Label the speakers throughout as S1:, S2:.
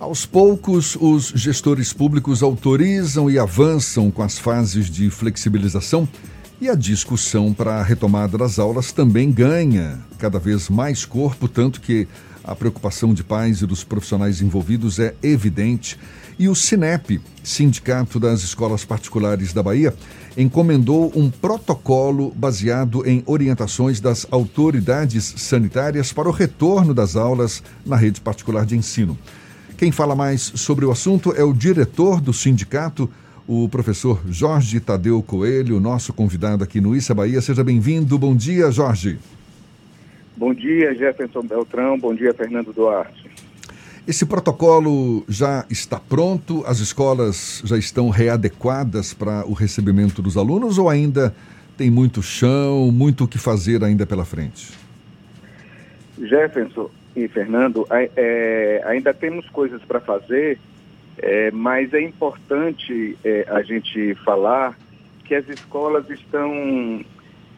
S1: Aos poucos, os gestores públicos autorizam e avançam com as fases de flexibilização e a discussão para a retomada das aulas também ganha cada vez mais corpo, tanto que a preocupação de pais e dos profissionais envolvidos é evidente. E o Sinep, Sindicato das Escolas Particulares da Bahia, encomendou um protocolo baseado em orientações das autoridades sanitárias para o retorno das aulas na rede particular de ensino. Quem fala mais sobre o assunto é o diretor do sindicato, o professor Jorge Tadeu Coelho, nosso convidado aqui no Issa Bahia. Seja bem-vindo. Bom dia, Jorge.
S2: Bom dia, Jefferson Beltrão. Bom dia, Fernando Duarte.
S1: Esse protocolo já está pronto? As escolas já estão readequadas para o recebimento dos alunos ou ainda tem muito chão, muito o que fazer ainda pela frente?
S2: Jefferson, e Fernando, é, ainda temos coisas para fazer, é, mas é importante é, a gente falar que as escolas estão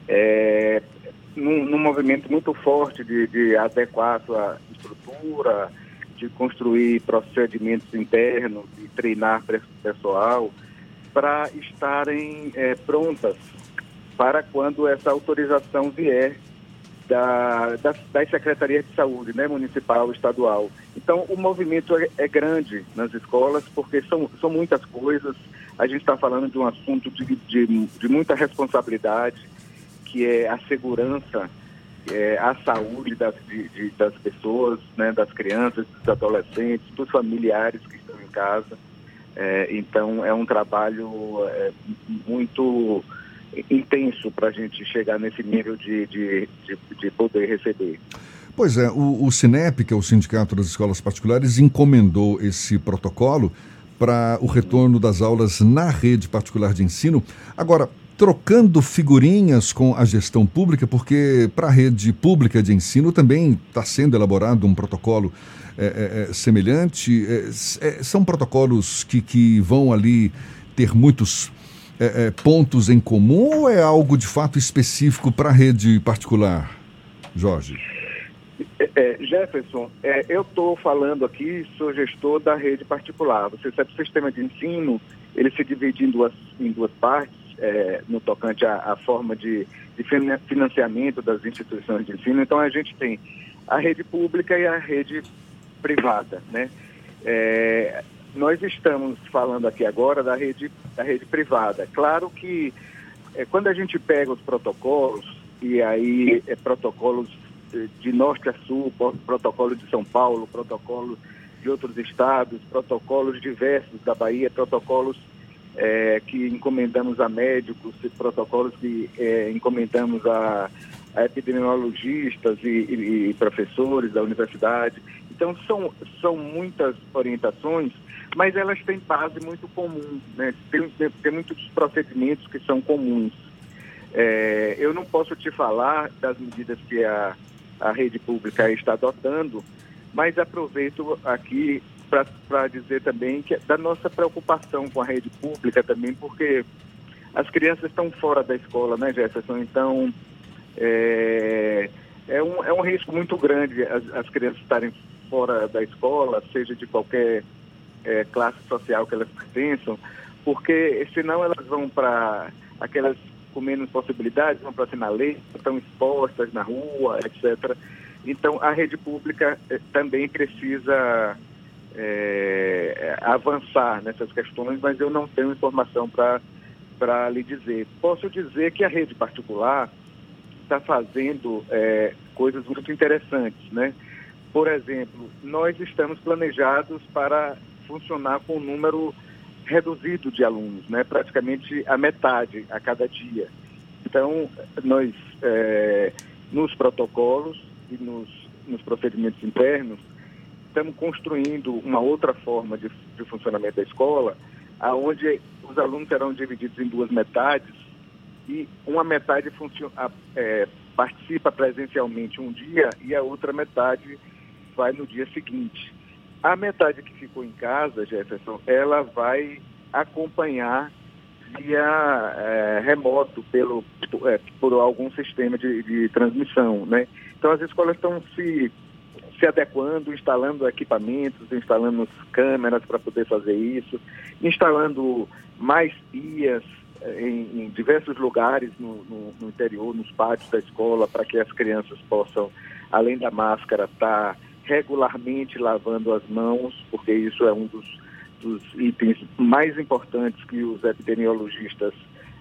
S2: é, num, num, movimento muito forte de, de adequar a sua estrutura, de construir procedimentos internos, de treinar pessoal, para estarem é, prontas para quando essa autorização vier da, das, das secretarias de saúde, né, municipal, estadual. Então, o movimento é, é grande nas escolas, porque são, são muitas coisas. A gente está falando de um assunto de, de, de, muita responsabilidade, que é a segurança, é a saúde das, de, das pessoas, né, das crianças, dos adolescentes, dos familiares que estão em casa. É, então, é um trabalho é, muito intenso para a gente chegar nesse nível de, de, de, de poder receber.
S1: Pois é, o, o Sinep, que é o Sindicato das Escolas Particulares, encomendou esse protocolo para o retorno das aulas na rede particular de ensino. Agora, trocando figurinhas com a gestão pública, porque para a rede pública de ensino também está sendo elaborado um protocolo é, é, é semelhante. É, é, são protocolos que, que vão ali ter muitos é, é, pontos em comum ou é algo de fato específico para a rede particular, Jorge?
S2: É, é Jefferson, é, eu estou falando aqui, sou gestor da rede particular. Você sabe que o sistema de ensino ele se divide em duas, em duas partes, é, no tocante à, à forma de, de, financiamento das instituições de ensino. Então a gente tem a rede pública e a rede privada, né? É, nós estamos falando aqui agora da rede, da rede privada. Claro que é, quando a gente pega os protocolos, e aí é, protocolos de norte a sul, protocolo de São Paulo, protocolo de outros estados, protocolos diversos da Bahia, protocolos é, que encomendamos a médicos, protocolos que é, encomendamos a, a epidemiologistas e, e, e, professores da universidade. Então, são, são muitas orientações mas elas têm base muito comum, né? tem, tem, muitos procedimentos que são comuns. É, eu não posso te falar das medidas que a, a rede pública está adotando, mas aproveito aqui para dizer também que da nossa preocupação com a rede pública também, porque as crianças estão fora da escola, né, Jefferson? Então, é, é, um, é um risco muito grande as, as crianças estarem fora da escola, seja de qualquer é, classe social que elas pertençam, porque senão elas vão para aquelas com menos possibilidades, vão para sinaleira, estão expostas na rua, etc. Então a rede pública é, também precisa é, avançar nessas questões, mas eu não tenho informação para lhe dizer. Posso dizer que a rede particular está fazendo é, coisas muito interessantes, né? Por exemplo, nós estamos planejados para funcionar com um número reduzido de alunos, né? praticamente a metade a cada dia. Então, nós, é, nos protocolos e nos, nos, procedimentos internos, estamos construindo uma outra forma de, de funcionamento da escola, aonde os alunos serão divididos em duas metades e uma metade é, participa presencialmente um dia e a outra metade vai no dia seguinte. A metade que ficou em casa, Jefferson, ela vai acompanhar via é, remoto pelo, é, por algum sistema de, de, transmissão, né? Então as escolas estão se, se adequando, instalando equipamentos, instalando câmeras para poder fazer isso, instalando mais pias eh, em, em diversos lugares no, no, no, interior, nos pátios da escola, para que as crianças possam, além da máscara, estar tá regularmente lavando as mãos, porque isso é um dos, dos itens mais importantes que os epidemiologistas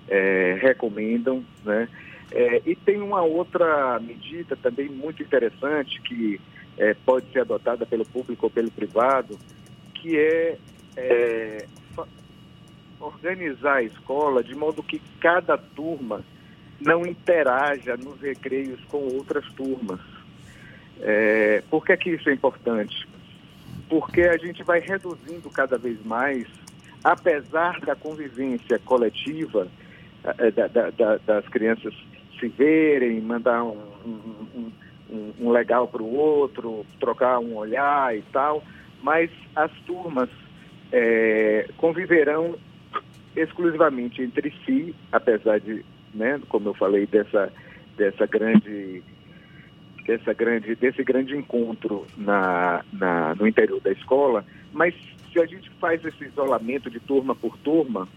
S2: é, recomendam, né? É, e tem uma outra medida também muito interessante que é, pode ser adotada pelo público ou pelo privado, que é, é organizar a escola de modo que cada turma não interaja nos recreios com outras turmas. É, por que, que isso é importante? Porque a gente vai reduzindo cada vez mais, apesar da convivência coletiva, é, da, da, da, das crianças se verem, mandar um, um, um, um legal para o outro, trocar um olhar e tal, mas as turmas é, conviverão exclusivamente entre si, apesar de, né, como eu falei, dessa, dessa grande dessa grande, desse grande encontro na, na, no interior da escola, mas se a gente faz esse isolamento de turma por turma,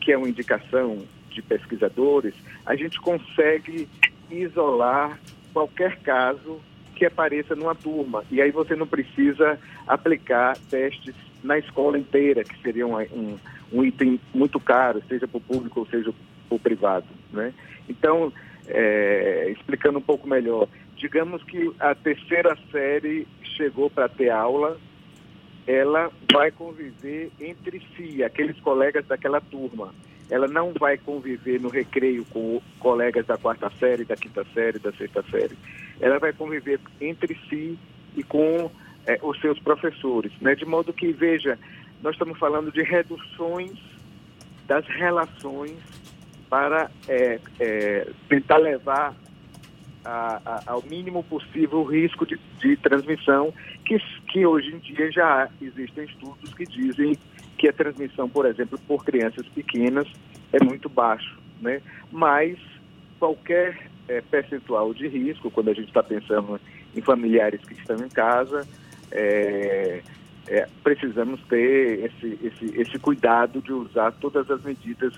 S2: que é uma indicação de pesquisadores, a gente consegue isolar qualquer caso que apareça numa turma. E aí você não precisa aplicar testes na escola inteira, que seria um, um, um item muito caro, seja para o público ou seja para o privado. Né? Então, é, explicando um pouco melhor, digamos que a terceira série chegou para ter aula, ela vai conviver entre si, aqueles colegas daquela turma. Ela não vai conviver no recreio com colegas da quarta série, da quinta série, da sexta série. Ela vai conviver entre si e com é, os seus professores, né? De modo que, veja, nós estamos falando de reduções das relações para é, é, tentar levar a, a, ao mínimo possível o risco de, de transmissão, que, que hoje em dia já existem estudos que dizem que a transmissão, por exemplo, por crianças pequenas é muito baixo, né? Mas qualquer é, percentual de risco, quando a gente está pensando em familiares que estão em casa, é, é, precisamos ter esse, esse, esse cuidado de usar todas as medidas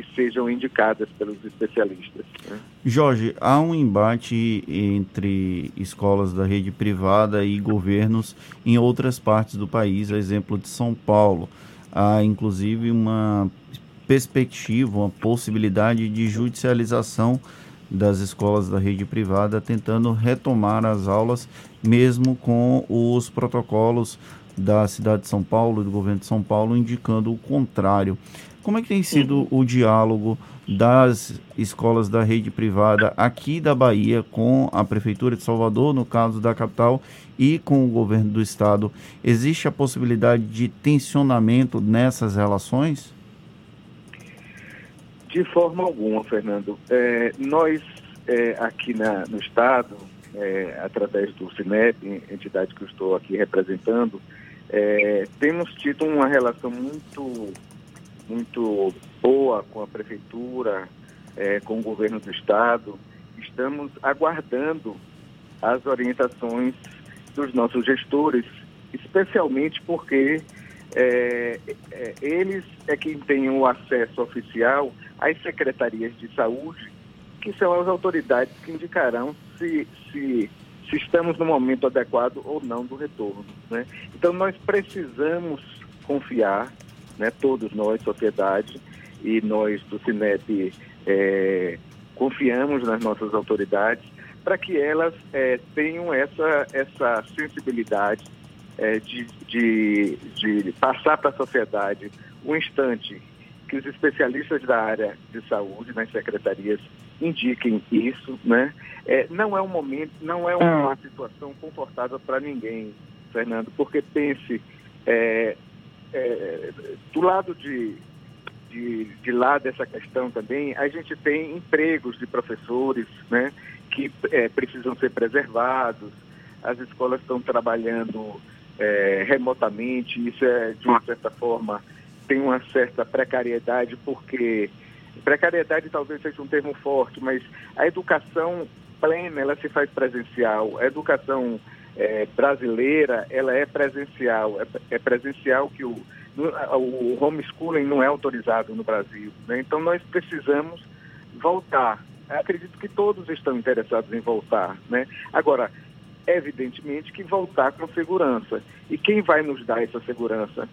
S2: que sejam indicadas pelos especialistas. Né?
S3: Jorge, há um embate entre escolas da rede privada e governos em outras partes do país, a exemplo de São Paulo. Há inclusive uma perspectiva, uma possibilidade de judicialização das escolas da rede privada, tentando retomar as aulas, mesmo com os protocolos da cidade de São Paulo, do governo de São Paulo, indicando o contrário. Como é que tem sido o diálogo das escolas da rede privada aqui da Bahia com a Prefeitura de Salvador, no caso da capital, e com o governo do estado? Existe a possibilidade de tensionamento nessas relações?
S2: De forma alguma, Fernando. É, nós, é, aqui na, no estado, é, através do CINEP, entidade que eu estou aqui representando, é, temos tido uma relação muito, muito boa com a prefeitura, é, com o governo do estado. Estamos aguardando as orientações dos nossos gestores, especialmente porque é, é, eles é quem têm o acesso oficial às secretarias de saúde, que são as autoridades que indicarão se, se se estamos no momento adequado ou não do retorno. Né? Então nós precisamos confiar, né, todos nós, sociedade, e nós do Cinep é, confiamos nas nossas autoridades para que elas é, tenham essa, essa sensibilidade é, de, de, de passar para a sociedade um instante que os especialistas da área de saúde nas secretarias indiquem isso, né? É, não é um momento, não é uma ah. situação confortável para ninguém, Fernando, porque pense é, é, do lado de, de, de lá dessa questão também, a gente tem empregos de professores, né? Que é, precisam ser preservados. As escolas estão trabalhando é, remotamente, isso é de uma certa forma tem uma certa precariedade porque Precariedade talvez seja um termo forte, mas a educação plena ela se faz presencial, a educação é, brasileira, ela é presencial. É, é presencial que o, o homeschooling não é autorizado no Brasil. Né? Então, nós precisamos voltar. acredito que todos estão interessados em voltar. Né? Agora, evidentemente que voltar com segurança. E quem vai nos dar essa segurança?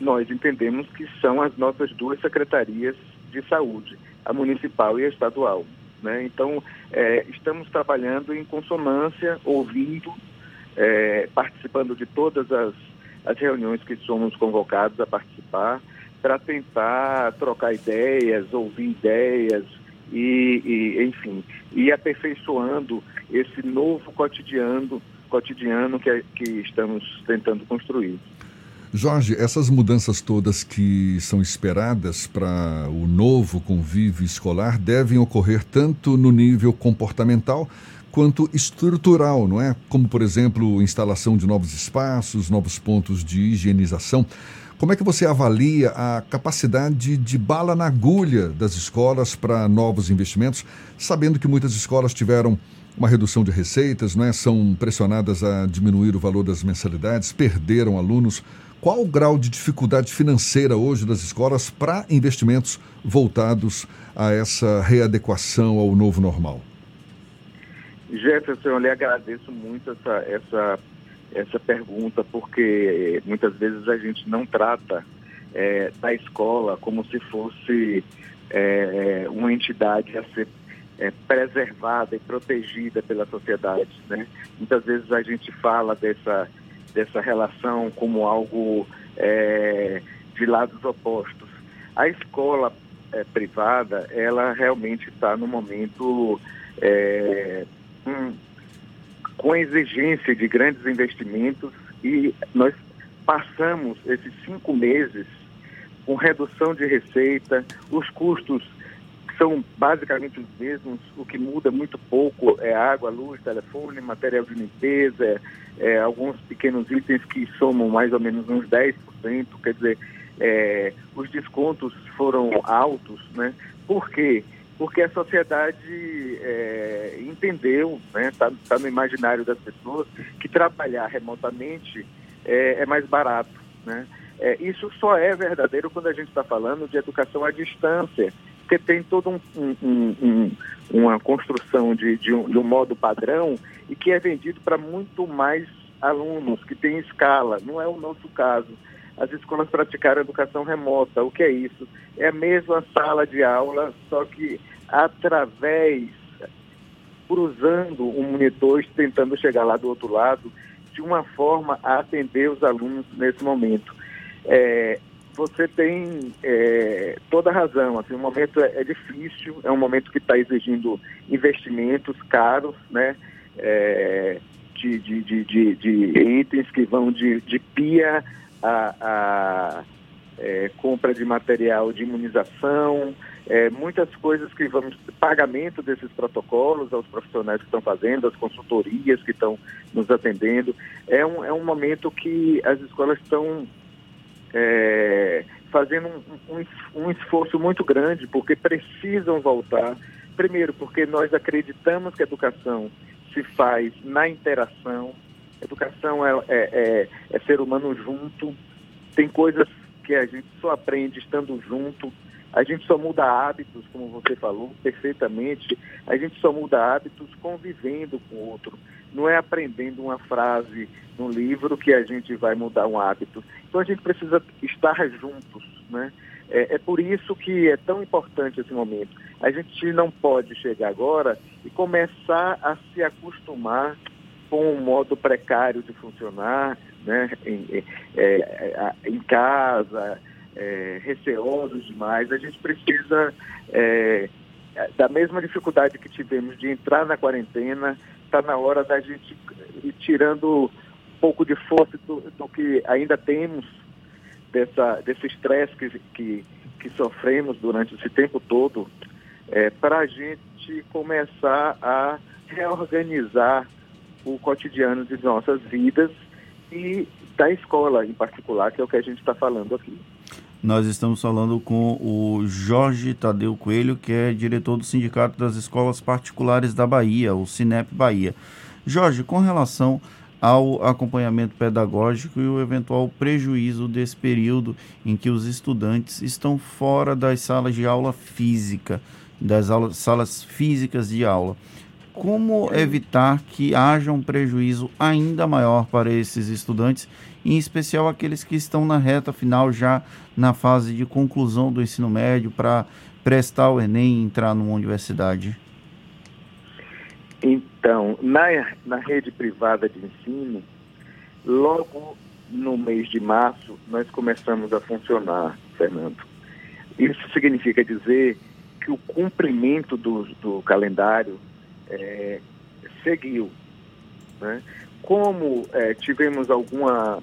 S2: Nós entendemos que são as nossas duas secretarias de saúde, a municipal e a estadual. Né? Então, é, estamos trabalhando em consonância, ouvindo, é, participando de todas as, as reuniões que somos convocados a participar, para tentar trocar ideias, ouvir ideias e, e, enfim, ir aperfeiçoando esse novo cotidiano, cotidiano que, que estamos tentando construir.
S1: Jorge, essas mudanças todas que são esperadas para o novo convívio escolar devem ocorrer tanto no nível comportamental quanto estrutural, não é? Como, por exemplo, instalação de novos espaços, novos pontos de higienização. Como é que você avalia a capacidade de bala na agulha das escolas para novos investimentos, sabendo que muitas escolas tiveram uma redução de receitas, não é? são pressionadas a diminuir o valor das mensalidades, perderam alunos. Qual o grau de dificuldade financeira hoje das escolas para investimentos voltados a essa readequação ao novo normal?
S2: Jefferson, eu lhe agradeço muito essa, essa, essa pergunta, porque muitas vezes a gente não trata é, da escola como se fosse é, uma entidade a ser é, preservada e protegida pela sociedade. Né? Muitas vezes a gente fala dessa dessa relação como algo de lados opostos. A escola privada, ela realmente está no momento um, com exigência de grandes investimentos e nós passamos esses cinco meses com redução de receita, os custos são basicamente os mesmos, o que muda muito pouco é água, luz, telefone, material de limpeza, é, alguns pequenos itens que somam mais ou menos uns 10%, quer dizer, é, os descontos foram altos, né? Por quê? A sociedade é, entendeu, está né? Tá, tá no imaginário das pessoas, que trabalhar remotamente é, é mais barato, né? É, isso só é verdadeiro quando a gente está falando de educação à distância, porque tem toda um, um, um, uma construção de, de, de um modo padrão e que é vendido para muito mais alunos, que tem escala. Não é o nosso caso. As escolas praticaram educação remota. O que é isso? É a mesma sala de aula, só que através, cruzando um monitor, tentando chegar lá do outro lado, de uma forma a atender os alunos nesse momento. É, você tem é, toda a razão. Assim, o momento é, é, difícil, é um momento que está exigindo investimentos caros, né? É, de, de, de, de, itens que vão de, de pia a, a é, compra de material de imunização, é, muitas coisas que vamos, pagamento desses protocolos aos profissionais que estão fazendo, as consultorias que estão nos atendendo. É um, é um momento que as escolas estão é, fazendo um, um, um esforço muito grande, porque precisam voltar. Primeiro, porque nós acreditamos que a educação se faz na interação. Educação é, é, é, é ser humano junto. Tem coisas que a gente só aprende estando junto. A gente só muda hábitos, como você falou perfeitamente. A gente só muda hábitos convivendo com o outro. Não é aprendendo uma frase no livro que a gente vai mudar um hábito. Então a gente precisa estar juntos, né? É, é, por isso que é tão importante esse momento. A gente não pode chegar agora e começar a se acostumar com o modo precário de funcionar, né? em, é em casa, é, receosos demais. A gente precisa, é, da mesma dificuldade que tivemos de entrar na quarentena, está na hora da gente ir tirando um pouco de força do, do que ainda temos dessa, desse estresse que, que, que, sofremos durante esse tempo todo, é, para a gente começar a reorganizar o cotidiano de nossas vidas e da escola em particular, que é o que a gente está falando aqui.
S3: Nós estamos falando com o Jorge Tadeu Coelho, que é diretor do Sindicato das Escolas Particulares da Bahia, o Sinep Bahia. Jorge, com relação ao acompanhamento pedagógico e o eventual prejuízo desse período em que os estudantes estão fora das salas de aula física, das aulas, salas físicas de aula. Como evitar que haja um prejuízo ainda maior para esses estudantes, em especial aqueles que estão na reta final, já na fase de conclusão do ensino médio, para prestar o Enem e entrar numa universidade?
S2: Então, na, na rede privada de ensino, logo no mês de março, nós começamos a funcionar, Fernando. Isso significa dizer que o cumprimento do, do calendário é, seguiu. Né? Como é, tivemos alguma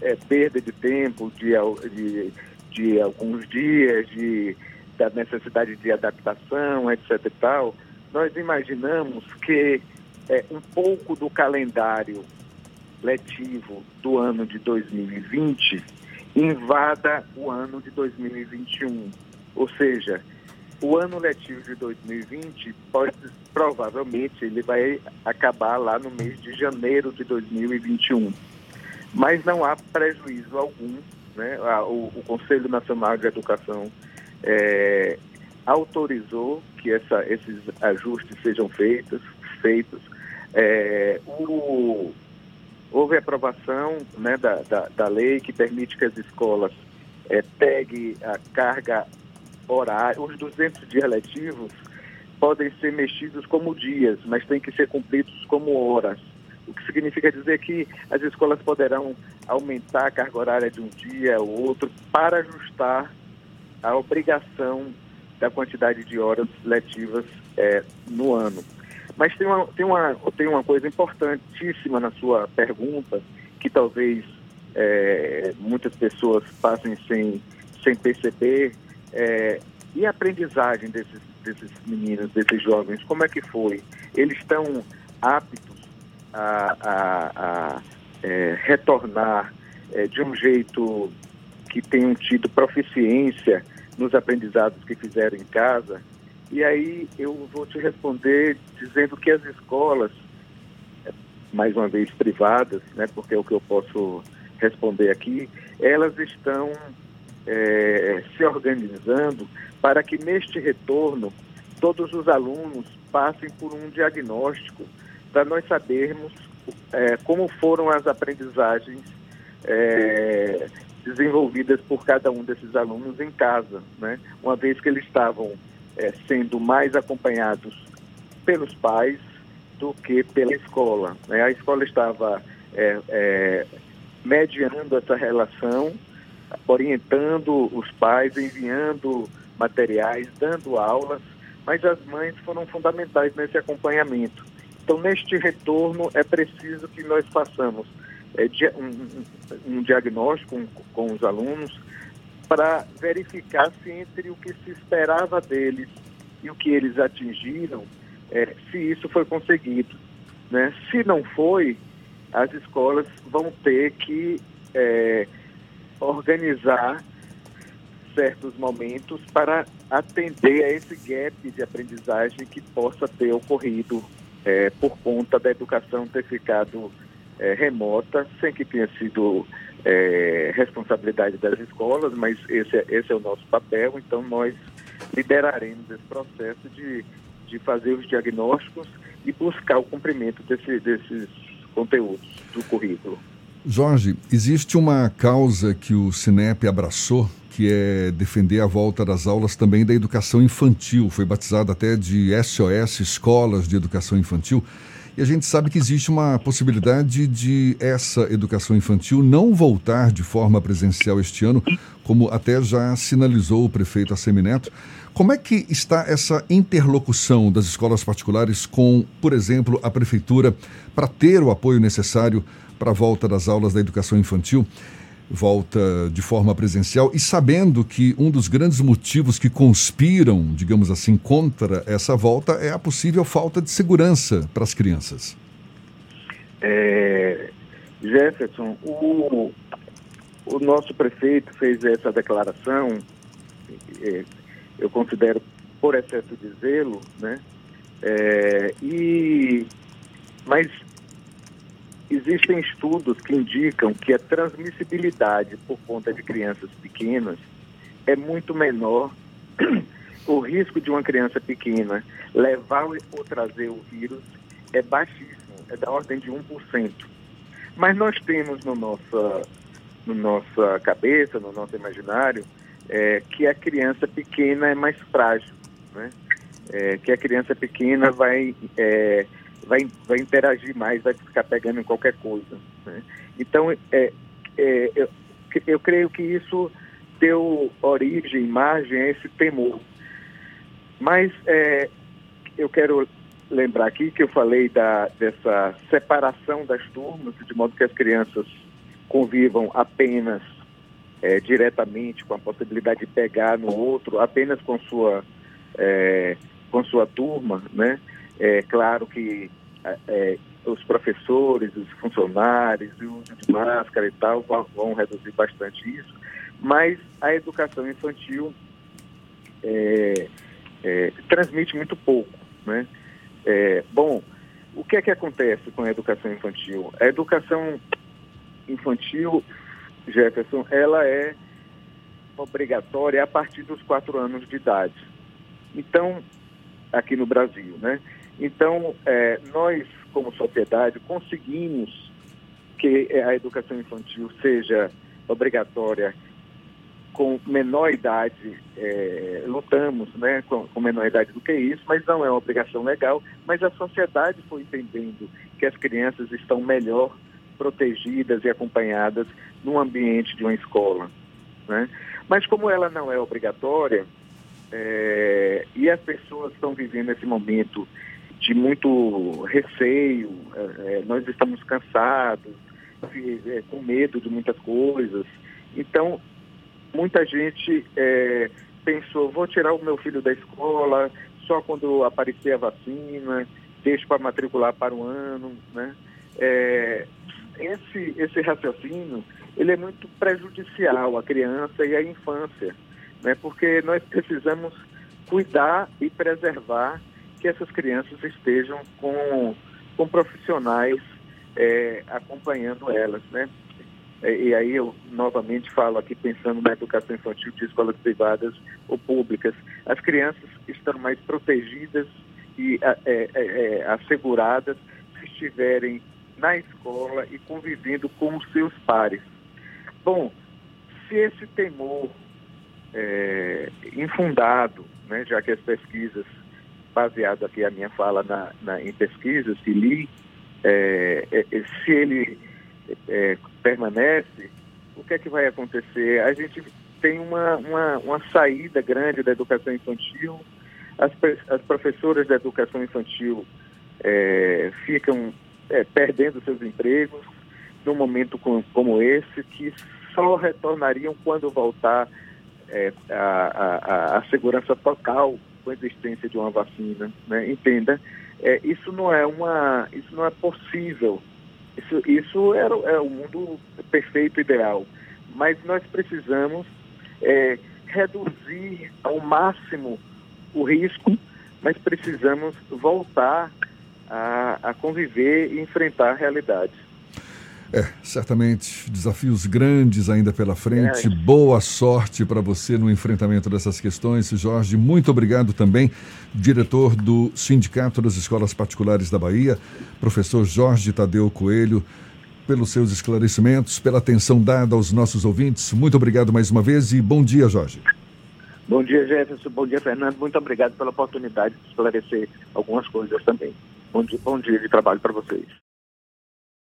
S2: é, perda de tempo, de, de, de alguns dias, de, da necessidade de adaptação, etc. e tal, nós imaginamos que é, um pouco do calendário letivo do ano de 2020 invada o ano de 2021. Ou seja, o ano letivo de 2020 pode, provavelmente ele vai acabar lá no mês de janeiro de 2021. Mas não há prejuízo algum. Né? O, o Conselho Nacional de Educação é, autorizou que essa, esses ajustes sejam feitos. feitos. É, o, houve aprovação né, da, da, da, lei que permite que as escolas é, peguem a carga horária, os 200 dias letivos podem ser mexidos como dias, mas têm que ser cumpridos como horas. O que significa dizer que as escolas poderão aumentar a carga horária de um dia ou outro para ajustar a obrigação da quantidade de horas letivas é, no ano. Mas tem uma, tem, uma, tem uma coisa importantíssima na sua pergunta, que talvez é, muitas pessoas passem sem, sem perceber, é, e a aprendizagem desses, desses meninos, desses jovens, como é que foi? Eles estão aptos a, a, a é, retornar é, de um jeito que tenham tido proficiência nos aprendizados que fizeram em casa. E aí eu vou te responder dizendo que as escolas, mais uma vez privadas, né, porque é o que eu posso responder aqui, elas estão é, se organizando para que neste retorno todos os alunos passem por um diagnóstico para nós sabermos é, como foram as aprendizagens é, desenvolvidas por cada um desses alunos em casa, né? uma vez que eles estavam é, sendo mais acompanhados pelos pais do que pela escola. Né? A escola estava é, é, mediando essa relação, orientando os pais, enviando materiais, dando aulas, mas as mães foram fundamentais nesse acompanhamento. Então, neste retorno, é preciso que nós façamos é, um, um, diagnóstico com, com os alunos para verificar se entre o que se esperava deles e o que eles atingiram, é, se isso foi conseguido. Né? Se não foi, as escolas vão ter que é, organizar certos momentos para atender a esse gap de aprendizagem que possa ter ocorrido é, por conta da educação ter ficado é, remota, sem que tenha sido é, responsabilidade das escolas, mas esse, é, esse é o nosso papel, então nós lideraremos esse processo de, de fazer os diagnósticos e buscar o cumprimento desse, desses conteúdos do currículo.
S1: Jorge, existe uma causa que o Sinep abraçou, que é defender a volta das aulas também da educação infantil. Foi batizada até de SOS Escolas de Educação Infantil. E a gente sabe que existe uma possibilidade de essa educação infantil não voltar de forma presencial este ano, como até já sinalizou o prefeito Assemineto. Como é que está essa interlocução das escolas particulares com, por exemplo, a prefeitura para ter o apoio necessário para a volta das aulas da educação infantil? volta de forma presencial e sabendo que um dos grandes motivos que conspiram, digamos assim, contra essa volta é a possível falta de segurança para as crianças.
S2: É, Jefferson, o, o nosso prefeito fez essa declaração, é, eu considero por excesso de zelo, né? É, e, mas existem estudos que indicam que a transmissibilidade por conta de crianças pequenas é muito menor. O risco de uma criança pequena levar ou trazer o vírus é baixíssimo, é da ordem de 1%. Mas nós temos no nossa, no nossa cabeça, no nosso imaginário, é, que a criança pequena é mais frágil, né? É, que a criança pequena vai é, vai, vai interagir mais, vai ficar pegando em qualquer coisa. Né? Então, é, é, eu, eu creio que isso deu origem, margem a esse temor. Mas é, eu quero lembrar aqui que eu falei da, dessa separação das turmas, de modo que as crianças convivam apenas é, diretamente com a possibilidade de pegar no outro, apenas com sua, é, com sua turma, né? É claro que é, os professores, os funcionários, o uso de máscara e tal vão, vão reduzir bastante isso, mas a educação infantil é, é, transmite muito pouco, né? É, bom, o que é que acontece com a educação infantil? A educação infantil, Jefferson, ela é obrigatória a partir dos quatro anos de idade. Então, aqui no Brasil, né? Então, é, nós, como sociedade, conseguimos que a educação infantil seja obrigatória com menor idade, é, lutamos né, com, com, menor idade do que isso, mas não é uma obrigação legal. Mas a sociedade foi entendendo que as crianças estão melhor protegidas e acompanhadas no ambiente de uma escola. Né? Mas como ela não é obrigatória, é, e as pessoas estão vivendo esse momento de muito receio, é, é nós estamos cansados, é, com medo de muitas coisas. Então, muita gente é, pensou, vou tirar o meu filho da escola só quando aparecer a vacina, deixo para matricular para o ano, né? É, esse, esse raciocínio, ele é muito prejudicial à criança e à infância né? porque nós precisamos cuidar e preservar que essas crianças estejam com, com profissionais é, acompanhando elas, né? E, e aí eu novamente falo aqui pensando na educação infantil de escolas privadas ou públicas. As crianças estão mais protegidas e é, é, é, asseguradas se estiverem na escola e convivendo com os seus pares. Bom, se esse temor é, infundado, né, já que as pesquisas, baseado aqui a minha fala na, na em pesquisas que li, é, é, é se ele é, permanece, o que é que vai acontecer? A gente tem uma, uma, uma saída grande da educação infantil, as, as professoras da educação infantil é, ficam perdendo seus empregos num momento com, como esse, que só retornariam quando voltar é, a, a, a, segurança total com a existência de uma vacina, né? entenda, é, isso não é uma, isso não é possível, isso, isso era, é o mundo perfeito, ideal, mas nós precisamos é, reduzir ao máximo o risco, mas precisamos voltar a, a conviver e enfrentar a realidade.
S1: É, certamente desafios grandes ainda pela frente. É. Boa sorte para você no enfrentamento dessas questões. Jorge, muito obrigado também, diretor do Sindicato das Escolas Particulares da Bahia, professor Jorge Tadeu Coelho, pelos seus esclarecimentos, pela atenção dada aos nossos ouvintes. Muito obrigado mais uma vez e bom dia, Jorge.
S2: Bom dia, Jefferson. Bom dia, Fernando. Muito obrigado pela oportunidade de esclarecer algumas coisas também. Bom dia, bom dia de trabalho para vocês.